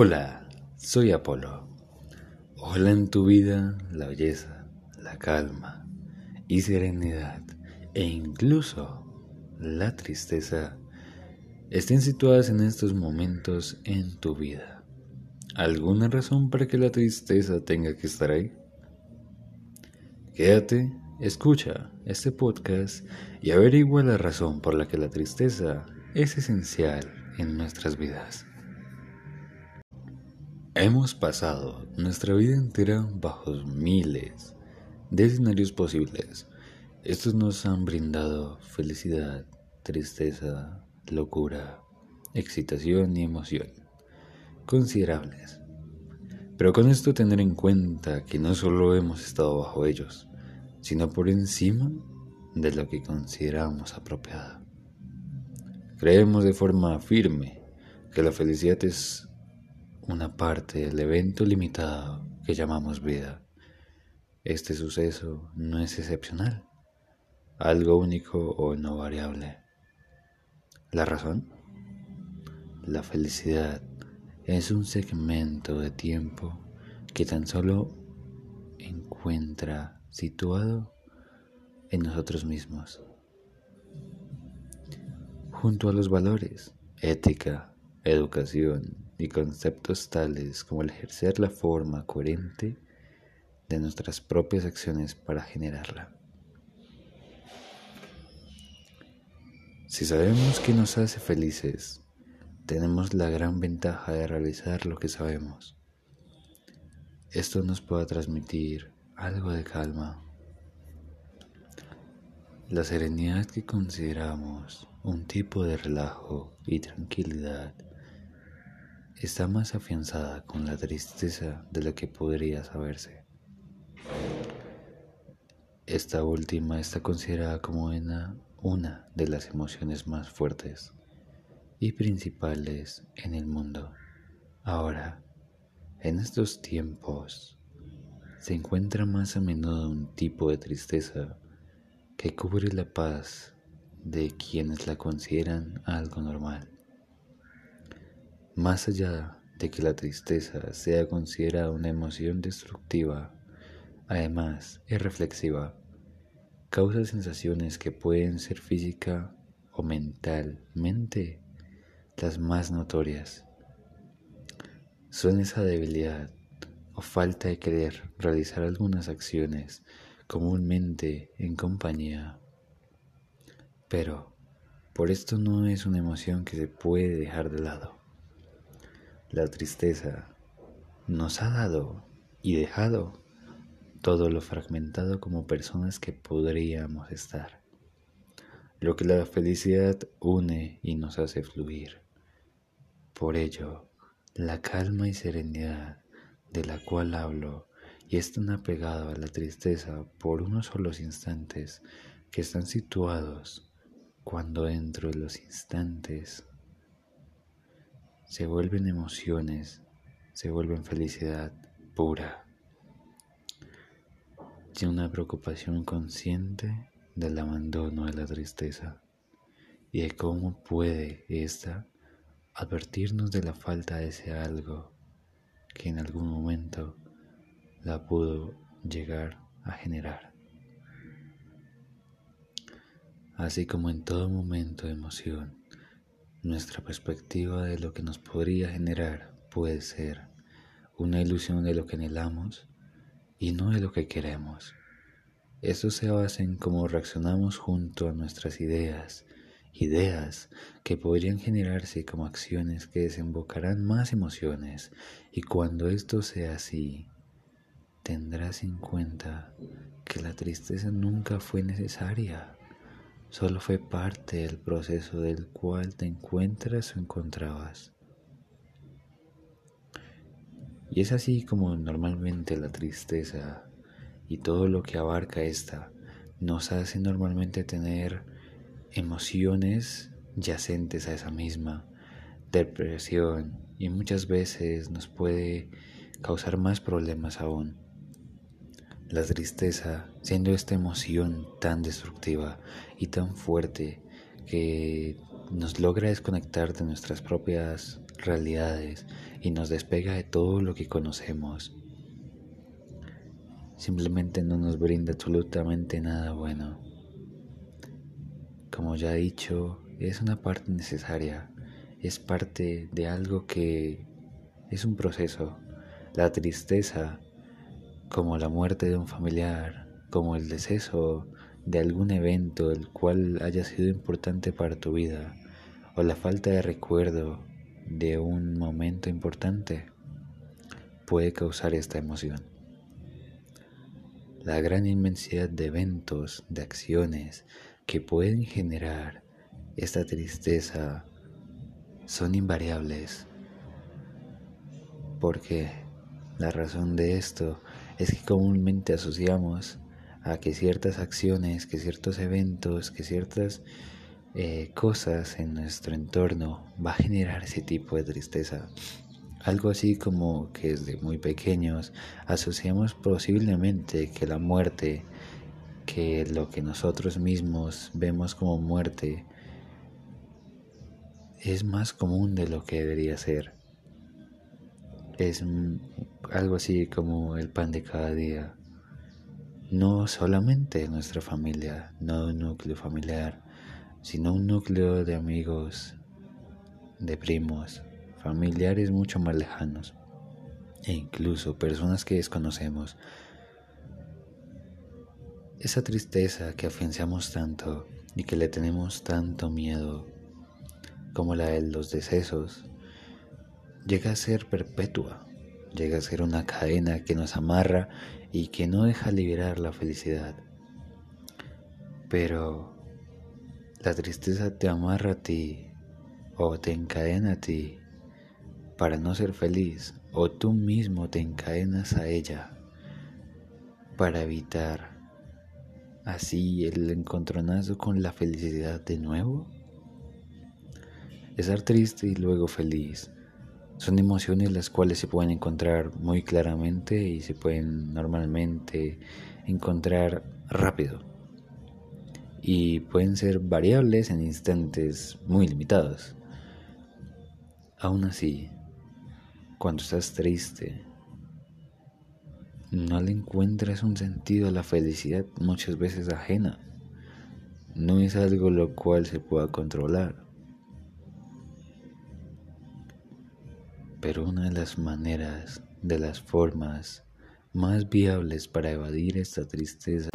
Hola, soy Apolo. Hola en tu vida la belleza, la calma y serenidad e incluso la tristeza estén situadas en estos momentos en tu vida. ¿Alguna razón para que la tristeza tenga que estar ahí? Quédate, escucha este podcast y averigua la razón por la que la tristeza es esencial en nuestras vidas. Hemos pasado nuestra vida entera bajo miles de escenarios posibles. Estos nos han brindado felicidad, tristeza, locura, excitación y emoción, considerables. Pero con esto tener en cuenta que no solo hemos estado bajo ellos, sino por encima de lo que consideramos apropiado. Creemos de forma firme que la felicidad es una parte del evento limitado que llamamos vida. Este suceso no es excepcional, algo único o no variable. ¿La razón? La felicidad es un segmento de tiempo que tan solo encuentra situado en nosotros mismos, junto a los valores, ética, educación, y conceptos tales como el ejercer la forma coherente de nuestras propias acciones para generarla. Si sabemos que nos hace felices, tenemos la gran ventaja de realizar lo que sabemos. Esto nos puede transmitir algo de calma. La serenidad que consideramos un tipo de relajo y tranquilidad está más afianzada con la tristeza de lo que podría saberse. Esta última está considerada como una, una de las emociones más fuertes y principales en el mundo. Ahora, en estos tiempos, se encuentra más a menudo un tipo de tristeza que cubre la paz de quienes la consideran algo normal. Más allá de que la tristeza sea considerada una emoción destructiva, además es reflexiva, causa sensaciones que pueden ser física o mentalmente las más notorias. Son esa debilidad o falta de querer realizar algunas acciones comúnmente en compañía. Pero por esto no es una emoción que se puede dejar de lado. La tristeza nos ha dado y dejado todo lo fragmentado como personas que podríamos estar. Lo que la felicidad une y nos hace fluir. Por ello, la calma y serenidad de la cual hablo y es tan apegado a la tristeza por unos solos instantes que están situados cuando dentro de los instantes se vuelven emociones, se vuelven felicidad pura y una preocupación consciente del abandono de la tristeza y de cómo puede ésta advertirnos de la falta de ese algo que en algún momento la pudo llegar a generar. Así como en todo momento de emoción, nuestra perspectiva de lo que nos podría generar puede ser una ilusión de lo que anhelamos y no de lo que queremos. Esto se basa en cómo reaccionamos junto a nuestras ideas, ideas que podrían generarse como acciones que desembocarán más emociones y cuando esto sea así, tendrás en cuenta que la tristeza nunca fue necesaria solo fue parte del proceso del cual te encuentras o encontrabas. Y es así como normalmente la tristeza y todo lo que abarca esta nos hace normalmente tener emociones yacentes a esa misma depresión y muchas veces nos puede causar más problemas aún. La tristeza, siendo esta emoción tan destructiva y tan fuerte que nos logra desconectar de nuestras propias realidades y nos despega de todo lo que conocemos. Simplemente no nos brinda absolutamente nada bueno. Como ya he dicho, es una parte necesaria, es parte de algo que es un proceso. La tristeza, como la muerte de un familiar, como el deceso de algún evento el cual haya sido importante para tu vida, o la falta de recuerdo de un momento importante, puede causar esta emoción. La gran inmensidad de eventos, de acciones que pueden generar esta tristeza son invariables. Porque la razón de esto es que comúnmente asociamos a que ciertas acciones, que ciertos eventos, que ciertas eh, cosas en nuestro entorno va a generar ese tipo de tristeza. Algo así como que desde muy pequeños asociamos posiblemente que la muerte, que lo que nosotros mismos vemos como muerte, es más común de lo que debería ser. Es algo así como el pan de cada día. No solamente nuestra familia, no un núcleo familiar, sino un núcleo de amigos, de primos, familiares mucho más lejanos e incluso personas que desconocemos. Esa tristeza que afianzamos tanto y que le tenemos tanto miedo como la de los decesos, llega a ser perpetua, llega a ser una cadena que nos amarra y que no deja liberar la felicidad. Pero la tristeza te amarra a ti o te encadena a ti para no ser feliz o tú mismo te encadenas a ella para evitar así el encontronazo con la felicidad de nuevo. Estar triste y luego feliz son emociones las cuales se pueden encontrar muy claramente y se pueden normalmente encontrar rápido. Y pueden ser variables en instantes muy limitados. Aún así, cuando estás triste, no le encuentras un sentido a la felicidad muchas veces ajena. No es algo lo cual se pueda controlar. Pero una de las maneras, de las formas más viables para evadir esta tristeza,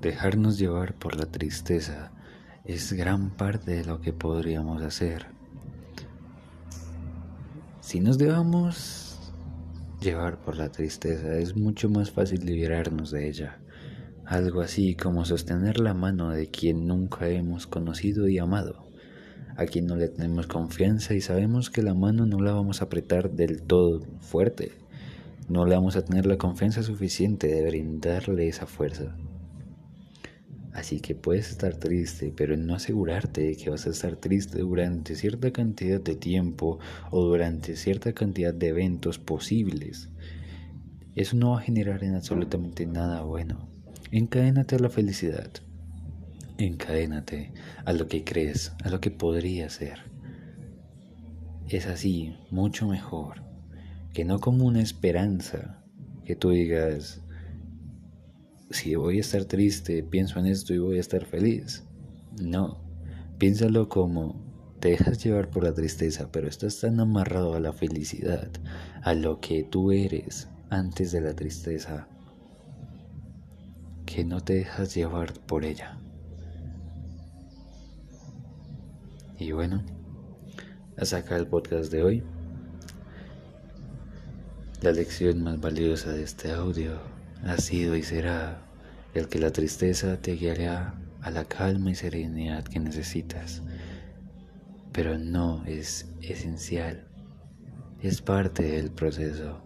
dejarnos llevar por la tristeza es gran parte de lo que podríamos hacer. Si nos dejamos llevar por la tristeza, es mucho más fácil liberarnos de ella. Algo así como sostener la mano de quien nunca hemos conocido y amado a quien no le tenemos confianza y sabemos que la mano no la vamos a apretar del todo fuerte. No le vamos a tener la confianza suficiente de brindarle esa fuerza. Así que puedes estar triste, pero no asegurarte de que vas a estar triste durante cierta cantidad de tiempo o durante cierta cantidad de eventos posibles. Eso no va a generar en absolutamente nada bueno. Encadénate a la felicidad. Encadénate a lo que crees, a lo que podría ser. Es así, mucho mejor, que no como una esperanza, que tú digas, si voy a estar triste, pienso en esto y voy a estar feliz. No, piénsalo como te dejas llevar por la tristeza, pero estás tan amarrado a la felicidad, a lo que tú eres antes de la tristeza, que no te dejas llevar por ella. Y bueno, hasta acá el podcast de hoy. La lección más valiosa de este audio ha sido y será el que la tristeza te guiará a la calma y serenidad que necesitas, pero no es esencial, es parte del proceso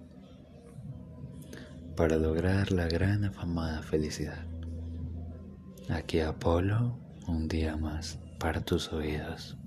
para lograr la gran afamada felicidad. Aquí Apolo, un día más para tus oídos.